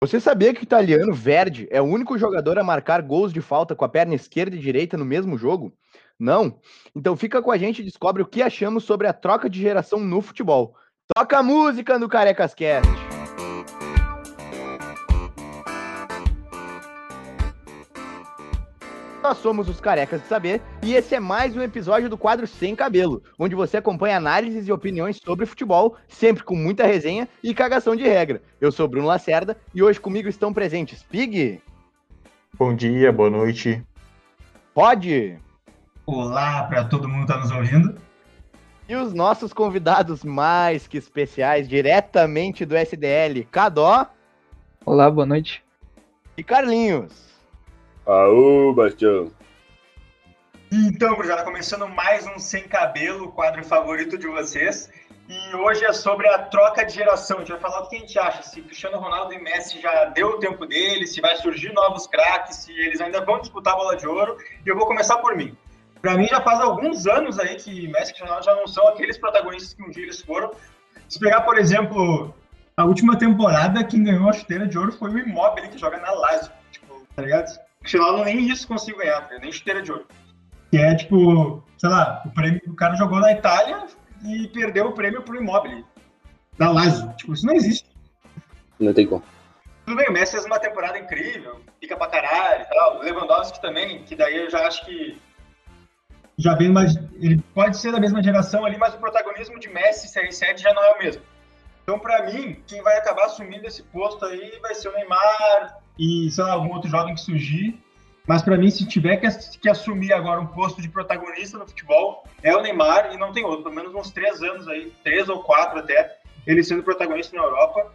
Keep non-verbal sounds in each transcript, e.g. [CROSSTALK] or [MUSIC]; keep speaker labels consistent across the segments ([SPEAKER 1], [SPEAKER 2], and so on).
[SPEAKER 1] Você sabia que o italiano Verdi é o único jogador a marcar gols de falta com a perna esquerda e direita no mesmo jogo? Não? Então fica com a gente e descobre o que achamos sobre a troca de geração no futebol. Toca a música no Carecas Nós somos os Carecas de Saber e esse é mais um episódio do quadro Sem Cabelo, onde você acompanha análises e opiniões sobre futebol, sempre com muita resenha e cagação de regra. Eu sou Bruno Lacerda e hoje comigo estão presentes Pig.
[SPEAKER 2] Bom dia, boa noite.
[SPEAKER 1] Pode.
[SPEAKER 3] Olá para todo mundo que está nos ouvindo.
[SPEAKER 1] E os nossos convidados mais que especiais, diretamente do SDL, Cadó.
[SPEAKER 4] Olá, boa noite.
[SPEAKER 1] E Carlinhos.
[SPEAKER 5] Aô, Bastião.
[SPEAKER 3] Então, gurizada, começando mais um Sem Cabelo, o quadro favorito de vocês. E hoje é sobre a troca de geração. A gente vai falar o que a gente acha, se Cristiano Ronaldo e Messi já deu o tempo deles, se vai surgir novos craques, se eles ainda vão disputar a bola de ouro. E eu vou começar por mim. Para mim, já faz alguns anos aí que Messi e Cristiano Ronaldo já não são aqueles protagonistas que um dia eles foram. Se pegar, por exemplo, a última temporada, quem ganhou a chuteira de ouro foi o Immobile, que joga na Lazio. Tipo, tá ligado? Cristiano nem isso consigo ganhar, nem chuteira de ouro. Que é tipo, sei lá, o prêmio, o cara jogou na Itália e perdeu o prêmio pro Immobile. Da Lazio. Tipo, isso não existe.
[SPEAKER 5] Não tem como.
[SPEAKER 3] Tudo bem, o Messi fez uma temporada incrível, fica pra caralho e tal. O Lewandowski também, que daí eu já acho que já vem mais. Ele pode ser da mesma geração ali, mas o protagonismo de Messi e CR7 já não é o mesmo. Então, para mim, quem vai acabar assumindo esse posto aí vai ser o Neymar e, sei lá, algum outro jovem que surgir. Mas para mim, se tiver que, que, assumir agora um posto de protagonista no futebol, é o Neymar e não tem outro. Pelo menos uns três anos aí, três ou quatro até, ele sendo protagonista na Europa.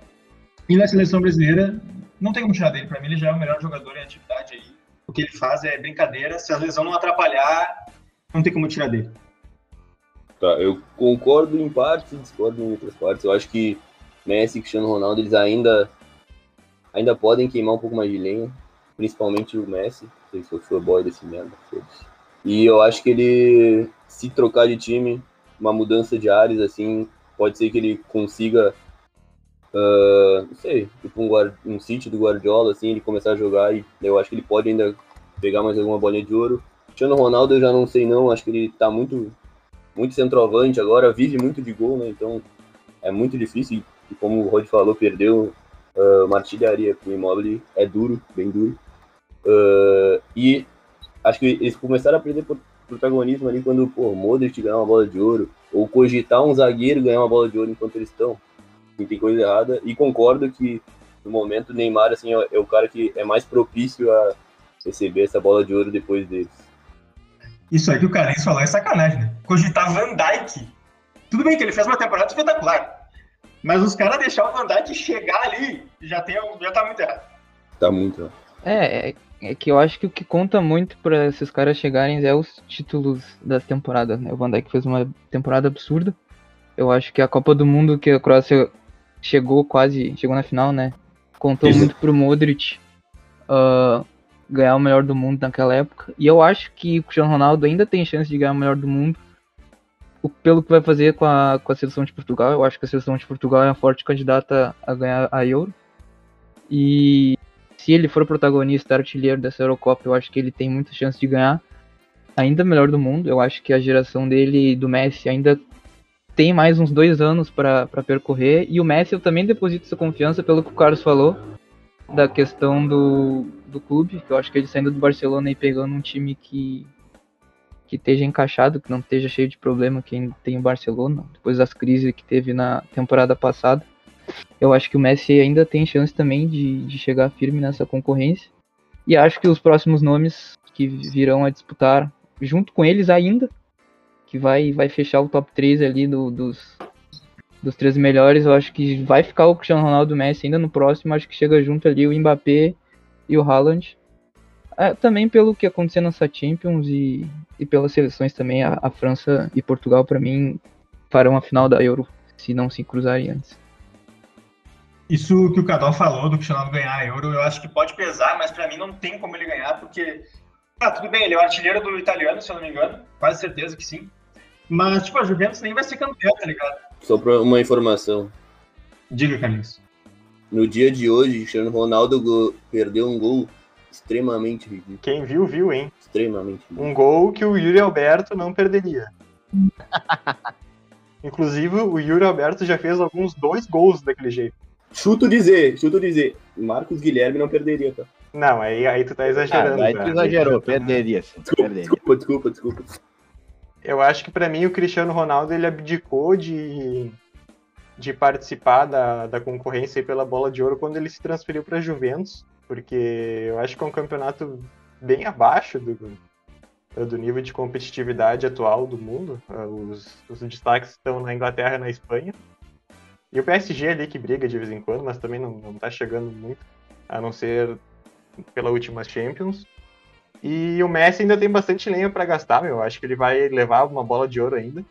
[SPEAKER 3] E na seleção brasileira, não tem como tirar dele. Para mim, ele já é o melhor jogador em atividade aí. O que ele faz é brincadeira. Se a lesão não atrapalhar, não tem como tirar dele.
[SPEAKER 5] Tá, eu concordo em parte, discordo em outras partes. Eu acho que Messi e Cristiano Ronaldo, eles ainda ainda podem queimar um pouco mais de lenha, principalmente o Messi, se eu sou boy desse merda, E eu acho que ele, se trocar de time, uma mudança de ares, assim, pode ser que ele consiga, uh, não sei, tipo um, um City do Guardiola, assim, ele começar a jogar e eu acho que ele pode ainda pegar mais alguma bolinha de ouro. Cristiano Ronaldo eu já não sei não, acho que ele tá muito muito centroavante agora, vive muito de gol, né? Então é muito difícil. E como o Rod falou, perdeu uh, uma artilharia com o Immobile, é duro, bem duro. Uh, e acho que eles começaram a perder protagonismo ali quando pô, o Modric ganhar uma bola de ouro, ou cogitar um zagueiro ganhar uma bola de ouro enquanto eles estão. Assim, tem coisa errada. E concordo que no momento o Neymar assim, é, é o cara que é mais propício a receber essa bola de ouro depois deles.
[SPEAKER 3] Isso aí que o Carlinhos falou é sacanagem, né? Cogitar Van Dyke. Tudo bem que ele fez uma temporada espetacular. Mas os caras deixar o Van Dyke chegar ali já, tem, já tá muito errado.
[SPEAKER 5] Tá muito errado.
[SPEAKER 4] É, é, é que eu acho que o que conta muito para esses caras chegarem é os títulos das temporadas, né? O Van Dijk fez uma temporada absurda. Eu acho que a Copa do Mundo que a Croácia chegou quase, chegou na final, né? Contou Isso. muito pro Modric. Uh, ganhar o melhor do mundo naquela época. E eu acho que o Cristiano Ronaldo ainda tem chance de ganhar o melhor do mundo. Pelo que vai fazer com a, com a seleção de Portugal. Eu acho que a seleção de Portugal é uma forte candidata a ganhar a Euro. E se ele for protagonista artilheiro dessa Eurocopa, eu acho que ele tem muita chance de ganhar ainda melhor do mundo. Eu acho que a geração dele do Messi ainda tem mais uns dois anos para percorrer. E o Messi eu também deposito essa confiança pelo que o Carlos falou da questão do, do clube, que eu acho que ele saindo do Barcelona e pegando um time que que esteja encaixado, que não esteja cheio de problema quem tem o Barcelona, depois das crises que teve na temporada passada. Eu acho que o Messi ainda tem chance também de, de chegar firme nessa concorrência. E acho que os próximos nomes que virão a disputar junto com eles ainda, que vai, vai fechar o top 3 ali do, dos, dos três melhores, eu acho que vai ficar o Cristiano Ronaldo Messi ainda no próximo, acho que chega junto ali o Mbappé e o Haaland. É, também pelo que aconteceu nessa Champions e, e pelas seleções também, a, a França e Portugal, para mim, farão a final da Euro, se não se cruzarem antes.
[SPEAKER 3] Isso que o Cadol falou do Cristiano ganhar a Euro, eu acho que pode pesar, mas para mim não tem como ele ganhar, porque. Ah, tudo bem, ele é o artilheiro do italiano, se eu não me engano, quase certeza que sim. Mas, tipo, a Juventus nem vai ser campeão, tá ligado?
[SPEAKER 5] Só pra uma informação.
[SPEAKER 3] Diga, Carlinhos.
[SPEAKER 5] no dia de hoje, Cristiano Ronaldo perdeu um gol extremamente ridículo.
[SPEAKER 2] Quem viu, viu, hein?
[SPEAKER 5] Extremamente ridículo.
[SPEAKER 2] Um gol que o Yuri Alberto não perderia. [LAUGHS] Inclusive, o Yuri Alberto já fez alguns dois gols daquele jeito.
[SPEAKER 5] Chuto dizer, chuto dizer. Marcos Guilherme não perderia, tá?
[SPEAKER 2] Não, aí, aí tu tá exagerando.
[SPEAKER 1] Ah, aí
[SPEAKER 2] cara.
[SPEAKER 1] tu exagerou, perderia sim,
[SPEAKER 5] Desculpa,
[SPEAKER 1] perderia.
[SPEAKER 5] desculpa, desculpa, desculpa.
[SPEAKER 2] Eu acho que pra mim o Cristiano Ronaldo ele abdicou de, de participar da, da concorrência aí pela bola de ouro quando ele se transferiu pra Juventus, porque eu acho que é um campeonato bem abaixo do, do nível de competitividade atual do mundo. Ah, Os, os destaques estão na Inglaterra e na Espanha. E o PSG ali que briga de vez em quando, mas também não, não tá chegando muito, a não ser pela última Champions. E o Messi ainda tem bastante lenha para gastar, meu. Acho que ele vai levar uma bola de ouro ainda.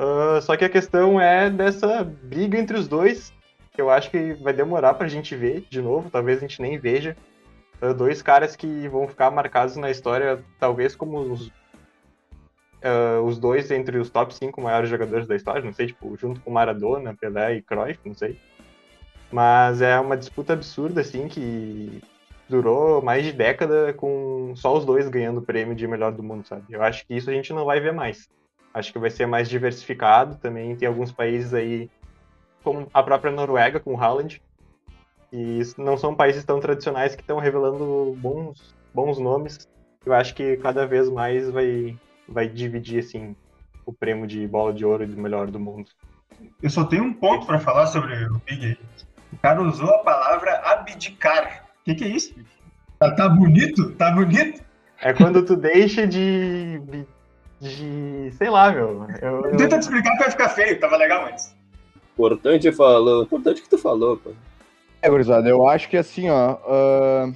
[SPEAKER 2] Ah, só que a questão é dessa briga entre os dois, que eu acho que vai demorar pra gente ver de novo. Talvez a gente nem veja. Ah, dois caras que vão ficar marcados na história, talvez como os, ah, os dois entre os top 5 maiores jogadores da história. Não sei, tipo, junto com Maradona, Pelé e Cruyff, não sei. Mas é uma disputa absurda, assim, que durou mais de década com só os dois ganhando o prêmio de melhor do mundo, sabe? Eu acho que isso a gente não vai ver mais. Acho que vai ser mais diversificado. Também tem alguns países aí, como a própria Noruega, com o Haaland. E não são países tão tradicionais que estão revelando bons, bons nomes. Eu acho que cada vez mais vai, vai dividir, assim, o prêmio de bola de ouro e do melhor do mundo.
[SPEAKER 3] Eu só tenho um ponto pra falar sobre o Big. O cara usou a palavra abdicar. O que, que é isso? Tá, tá bonito? Tá bonito?
[SPEAKER 2] É quando tu deixa de. de. sei lá, meu. Eu, eu-
[SPEAKER 3] Tenta te explicar que vai ficar feio, tava legal antes.
[SPEAKER 5] Importante falou. Importante que tu falou, pô.
[SPEAKER 1] É, gurizada, eu acho que assim, ó. ah,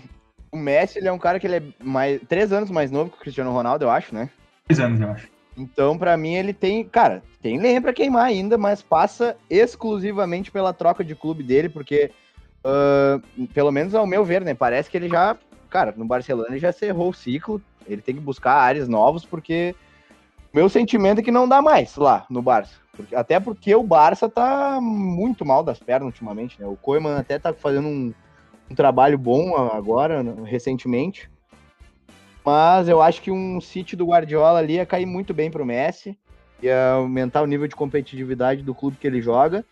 [SPEAKER 1] o Messi, ele é um cara que ele é mais, três anos mais novo que o Cristiano Ronaldo, eu acho, né?
[SPEAKER 3] Dois anos, eu acho.
[SPEAKER 1] Então, pra mim, ele tem. Cara, tem lenha pra queimar ainda, mas passa exclusivamente pela troca de clube dele, porque, ah, pelo menos ao meu ver, né? Parece que ele já. Cara, no Barcelona ele já cerrou o ciclo. Ele tem que buscar áreas novos, porque. Meu sentimento é que não dá mais lá no Barça. Porque- até porque o Barça tá muito mal das pernas ultimamente, né? O Koeman até tá fazendo um, um trabalho bom agora, né, recentemente. Mas eu acho que um City do Guardiola ali ia cair muito bem pro Messi. Ia aumentar o nível de competitividade do clube que ele joga.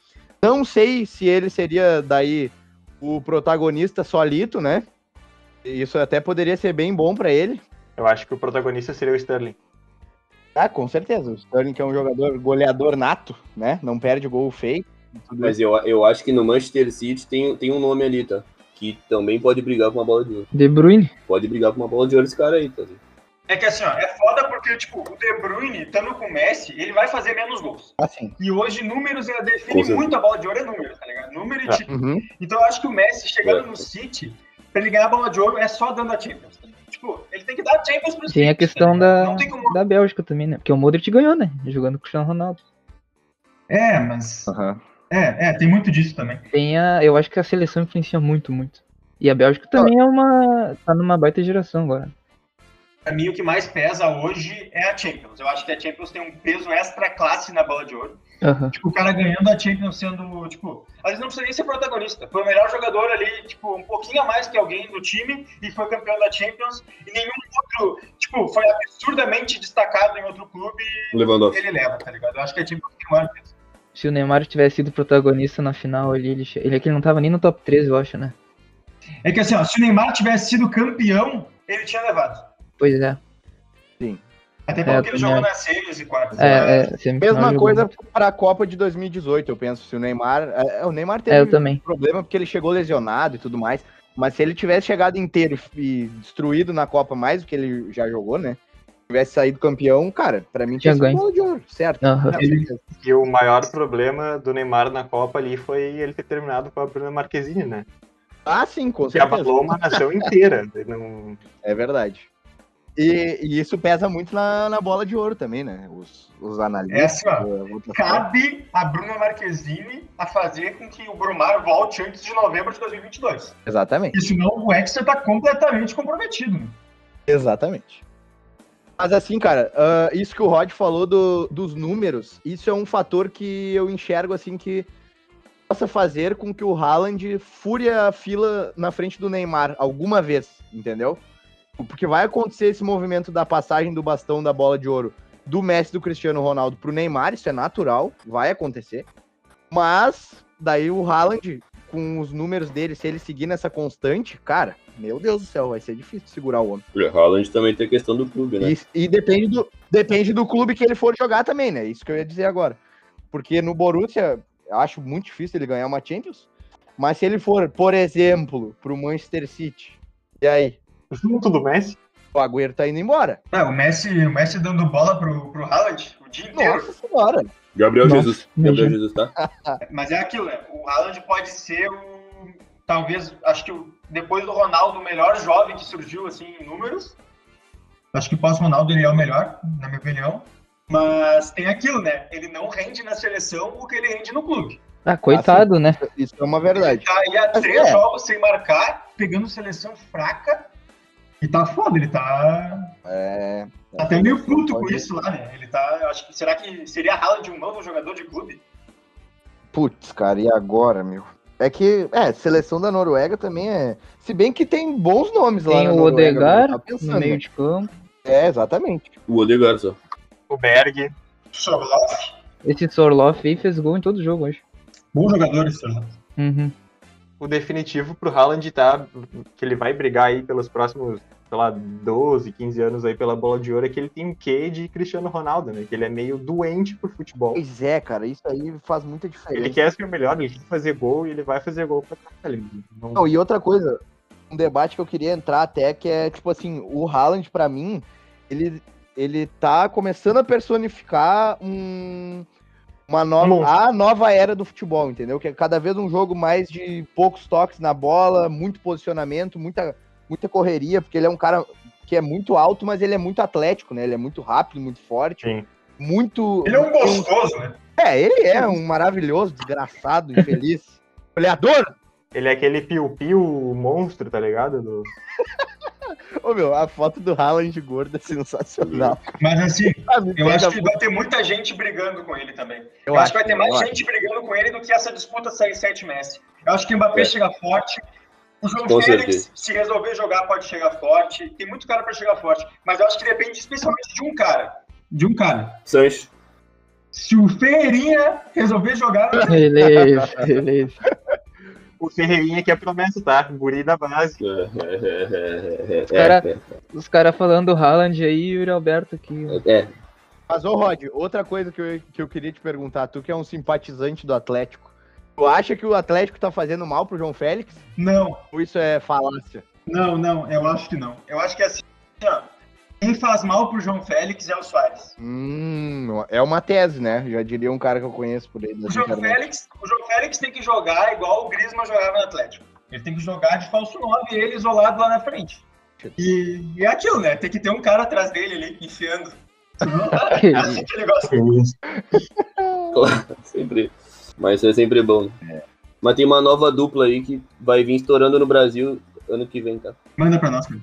[SPEAKER 1] Não sei se ele seria daí o protagonista solito, né? Isso até poderia ser bem bom pra ele.
[SPEAKER 2] Eu acho que o protagonista seria o Sterling.
[SPEAKER 1] Ah, com certeza. O Sterling que é um jogador goleador nato, né? Não perde gol feio.
[SPEAKER 5] Mas eu, eu acho que no Manchester City tem, tem um nome ali, tá? Que também pode brigar com uma bola de ouro.
[SPEAKER 4] De Bruyne.
[SPEAKER 5] Pode brigar com uma bola de ouro esse cara aí, tá?
[SPEAKER 3] É que assim, ó, é foda porque, tipo, o De Bruyne, estando com o Messi, ele vai fazer menos gols.
[SPEAKER 1] assim.
[SPEAKER 3] E hoje, números, ela
[SPEAKER 5] Com
[SPEAKER 3] define
[SPEAKER 5] certeza.
[SPEAKER 3] muito a bola de ouro, é número, tá ligado? Número e
[SPEAKER 2] É.
[SPEAKER 3] título.
[SPEAKER 1] Uhum.
[SPEAKER 3] Então eu acho que o Messi chegando
[SPEAKER 5] É.
[SPEAKER 3] no City, pra ele ganhar a bola de ouro, é só dando a Champions. Tipo, ele tem que dar a Champions pro
[SPEAKER 4] Tem a questão
[SPEAKER 3] ligado?
[SPEAKER 4] da,
[SPEAKER 3] como...
[SPEAKER 4] da Bélgica também, né? Porque o Modric ganhou, né? Jogando com o Cristiano Ronaldo.
[SPEAKER 3] É, mas...
[SPEAKER 1] Aham.
[SPEAKER 3] É, é, tem muito disso também.
[SPEAKER 4] Tem a, eu acho que a seleção influencia muito, muito. E a Bélgica também é uma. tá numa baita geração agora.
[SPEAKER 3] Pra mim, o que mais pesa hoje é a Champions. Eu acho que a Champions tem um peso extra classe na bola de ouro.
[SPEAKER 4] Aham.
[SPEAKER 3] Tipo, o cara ganhando a Champions sendo, tipo, às vezes não precisa nem ser protagonista. Foi o melhor jogador ali, tipo, um pouquinho a mais que alguém do time e foi campeão da Champions. E nenhum outro, tipo, foi absurdamente destacado em outro clube
[SPEAKER 5] Lewandowski.
[SPEAKER 3] ele leva, tá ligado? Eu acho que a Champions tem maior peso.
[SPEAKER 4] Se o Neymar tivesse sido protagonista na final ali, ele, ele é que ele não tava nem no top 3, eu acho, né?
[SPEAKER 3] É que assim, ó, se o Neymar tivesse sido campeão, ele tinha levado.
[SPEAKER 4] Pois é.
[SPEAKER 3] Até
[SPEAKER 4] É,
[SPEAKER 3] porque
[SPEAKER 4] eu
[SPEAKER 3] ele jogou nas series e quartas.
[SPEAKER 4] É, é
[SPEAKER 1] Mesma coisa para a Copa de 2018, eu penso. Se o Neymar. é, o Neymar teve
[SPEAKER 4] É, também.
[SPEAKER 1] problema porque ele chegou lesionado e tudo mais. Mas se ele tivesse chegado inteiro e destruído na Copa mais do que ele já jogou, né? Tivesse saído campeão, cara, pra mim
[SPEAKER 4] Tinha
[SPEAKER 1] sido bola de ouro, certo?
[SPEAKER 3] Ele-
[SPEAKER 1] certeza.
[SPEAKER 2] E o maior problema do Neymar na Copa ali foi ele ter terminado com a Bruna Marquezine, né?
[SPEAKER 1] Ah, sim, com
[SPEAKER 2] Que
[SPEAKER 1] certeza.
[SPEAKER 2] abalou uma nação inteira. Não-
[SPEAKER 1] É verdade. E, e isso pesa muito na, na bola de ouro também, né? Os, os analistas.
[SPEAKER 3] É assim, ó,
[SPEAKER 1] a votação.
[SPEAKER 3] Cabe a Bruna Marquezine a fazer com que o Brumar volte antes de novembro de 2022.
[SPEAKER 1] Exatamente.
[SPEAKER 3] E senão o Hexa tá completamente comprometido. né?
[SPEAKER 1] Exatamente. Mas assim, cara, ah, isso que o Rod falou do- dos números, isso é um fator que eu enxergo assim que possa fazer com que o Haaland fure a fila na frente do Neymar alguma vez, entendeu? Porque vai acontecer esse movimento da passagem do bastão da bola de ouro do Messi do Cristiano Ronaldo pro Neymar, isso é natural, vai acontecer. Mas daí o Haaland, com os números dele, se ele seguir nessa constante, cara, meu Deus do céu, vai ser difícil segurar o homem.
[SPEAKER 5] O Haaland também tem a questão do clube, né?
[SPEAKER 1] E, e depende, do, depende do clube que ele for jogar também, né? Isso que eu ia dizer agora. Porque no Borussia, eu acho muito difícil ele ganhar uma Champions. Mas se ele for, por exemplo, pro Manchester City, e aí?
[SPEAKER 2] Junto do Messi.
[SPEAKER 1] O Agüero tá indo embora.
[SPEAKER 3] É, o Messi, o Messi dando bola pro, pro Haaland o dia inteiro.
[SPEAKER 1] Nossa senhora.
[SPEAKER 5] Gabriel
[SPEAKER 4] Nossa,
[SPEAKER 5] Jesus. Gabriel
[SPEAKER 4] imagina.
[SPEAKER 5] Jesus, tá? [LAUGHS]
[SPEAKER 3] Mas é aquilo, né? O Haaland pode ser o. Talvez, acho que o- depois do Ronaldo, o melhor jovem que surgiu assim em números. Acho que pós-Ronaldo ele é o melhor, na minha opinião. Mas tem aquilo, né? Ele não rende na seleção o que ele rende no clube.
[SPEAKER 4] Ah, coitado, né?
[SPEAKER 1] Isso é uma verdade.
[SPEAKER 3] Tá aí há três
[SPEAKER 1] é.
[SPEAKER 3] jogos sem marcar, pegando seleção fraca. E tá foda, ele tá,
[SPEAKER 1] É.
[SPEAKER 3] tá até meio puto com isso lá, né? Ele tá. Acho que, será que seria Haaland um novo jogador de clube?
[SPEAKER 1] Putz, cara, e agora, meu? É que, é, seleção da Noruega também é. Se bem que tem bons nomes lá.
[SPEAKER 4] Tem o Odegar no meio
[SPEAKER 1] né?
[SPEAKER 4] de campo.
[SPEAKER 1] É, exatamente.
[SPEAKER 5] O Odegaard só.
[SPEAKER 2] O Berg.
[SPEAKER 3] Sorloth.
[SPEAKER 4] Esse Sorloff aí fez gol em todo jogo hoje.
[SPEAKER 3] Bom jogador esse Sorloth.
[SPEAKER 4] Uhum.
[SPEAKER 2] O definitivo pro Haaland tá. Que ele vai brigar aí pelos próximos, sei lá, 12, 15 anos aí pela bola de ouro, é que ele tem um quê de Cristiano Ronaldo, né? Que ele é meio doente por futebol.
[SPEAKER 1] Pois é, cara, isso aí faz muita diferença.
[SPEAKER 2] Ele quer ser o melhor, ele quer fazer gol e ele vai fazer gol pra caralho. Não-
[SPEAKER 1] Não, e outra coisa, um debate que eu queria entrar até, que é, tipo assim, o Haaland, pra mim, ele, ele tá começando a personificar um, uma nova, a nova era do futebol, entendeu? Que é cada vez um jogo mais de poucos toques na bola, muito posicionamento, muita, muita correria, porque ele é um cara que é muito alto, mas ele é muito atlético, né? Ele é muito rápido, muito forte,
[SPEAKER 2] Sim.
[SPEAKER 1] muito...
[SPEAKER 3] Ele é um gostoso, né?
[SPEAKER 1] É, ele é um maravilhoso, desgraçado, infeliz. [LAUGHS] Goleador!
[SPEAKER 2] Ele é aquele piu-piu monstro, tá ligado? Do... [LAUGHS] [LAUGHS]
[SPEAKER 1] Ô meu, a foto do Haaland gordo é sensacional.
[SPEAKER 3] Mas assim, [LAUGHS]
[SPEAKER 1] Ah,
[SPEAKER 3] eu acho que vai ter muita gente brigando com ele também.
[SPEAKER 1] Eu
[SPEAKER 3] Eu, acho que vai ter mais
[SPEAKER 1] acho.
[SPEAKER 3] gente brigando com ele do que essa disputa 6-7 Messi. Eu acho que o Mbappé
[SPEAKER 5] É.
[SPEAKER 3] chega forte. O João
[SPEAKER 5] Com
[SPEAKER 3] Félix,
[SPEAKER 5] certeza.
[SPEAKER 3] se resolver jogar, pode chegar forte. Tem muito cara pra chegar forte. Mas eu acho que depende especialmente de um cara. De um cara.
[SPEAKER 5] Sancho.
[SPEAKER 3] Se o Ferreirinha resolver jogar,
[SPEAKER 4] Beleza, beleza.
[SPEAKER 2] O Ferreirinha que é promessa, tá? Guri da base.
[SPEAKER 5] É,
[SPEAKER 4] Os cara- Os caras falando do Haaland aí e o Yuri Alberto aqui.
[SPEAKER 5] é,
[SPEAKER 1] Mas, ô Rod, outra coisa que eu, que eu queria te perguntar, tu que é um simpatizante do Atlético, tu acha que o Atlético tá fazendo mal pro João Félix?
[SPEAKER 3] não,
[SPEAKER 1] Ou isso é falácia?
[SPEAKER 3] não, não. Eu acho que não. Eu acho que assim, ó, quem faz mal pro João Félix é o Soares.
[SPEAKER 1] Hum, é uma tese, né? Já diria um cara que eu conheço por aí.
[SPEAKER 3] O
[SPEAKER 1] das
[SPEAKER 3] João,
[SPEAKER 1] internet.
[SPEAKER 3] Félix, o João Félix tem que jogar igual o Griezmann jogava no Atlético. Ele tem que jogar de falso 9 e ele isolado lá na frente. E, e é aquilo, né? Tem que ter um cara atrás dele ali, enfiando.
[SPEAKER 4] Que [LAUGHS]
[SPEAKER 3] É assim que ele gosta. [LAUGHS]
[SPEAKER 5] sempre. Mas é sempre bom. Mas tem uma nova dupla aí que vai vir estourando no Brasil ano que vem, tá?
[SPEAKER 3] Manda pra nós, cara.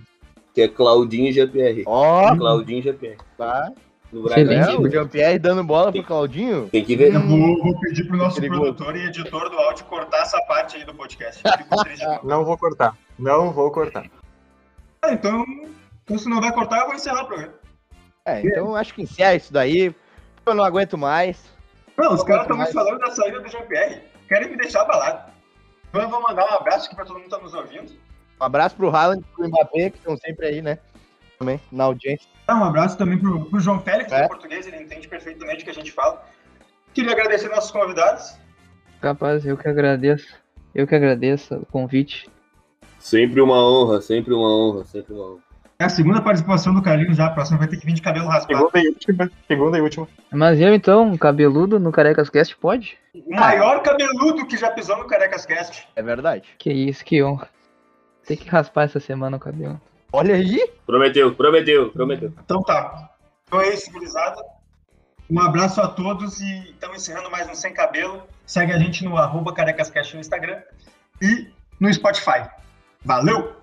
[SPEAKER 5] Que é Claudinho e GPR.
[SPEAKER 1] Ó,
[SPEAKER 5] Claudinho e GPR.
[SPEAKER 1] tá.
[SPEAKER 5] No
[SPEAKER 4] Excelente.
[SPEAKER 1] É, o Jean-Pierre dando bola pro Claudinho.
[SPEAKER 5] Tem que ver.
[SPEAKER 3] Eu vou, vou pedir pro nosso produtor e editor do áudio cortar essa parte aí do podcast.
[SPEAKER 2] Não vou cortar. Não vou cortar.
[SPEAKER 3] Ah, então, então, se não vai cortar, eu vou encerrar o programa.
[SPEAKER 1] É, então acho que encerra isso daí. Eu não aguento mais.
[SPEAKER 3] Não, os caras estão me falando da saída do Jean-Pierre. Querem me deixar abalado. Então eu vou mandar um abraço aqui pra todo mundo que tá nos ouvindo.
[SPEAKER 1] Um abraço pro Haaland e pro Mbappé, que estão sempre aí, né? Também, na audiência.
[SPEAKER 3] Ah, um abraço também pro, pro João Félix, que
[SPEAKER 1] É.
[SPEAKER 3] é português, ele entende perfeitamente o que a gente fala. Queria agradecer nossos convidados.
[SPEAKER 4] Capaz, eu que agradeço. Eu que agradeço o convite.
[SPEAKER 5] Sempre uma honra, sempre uma honra, sempre uma honra.
[SPEAKER 3] É a segunda participação do Carlinhos já, a próxima vai ter que vir de cabelo raspado.
[SPEAKER 2] Segunda e última. Segunda e última.
[SPEAKER 4] Mas eu então, cabeludo no Carecas Cast, pode?
[SPEAKER 3] O maior cabeludo que já pisou no Carecas Cast.
[SPEAKER 1] É verdade.
[SPEAKER 4] Que isso, que honra. Tem que raspar essa semana o cabelo.
[SPEAKER 1] Olha aí.
[SPEAKER 5] Prometeu, prometeu, prometeu.
[SPEAKER 3] Então tá. Então é isso, gurizada. Um abraço a todos e estamos encerrando mais um Sem Cabelo. Segue a gente no arroba carecascast no Instagram e no Spotify. Valeu!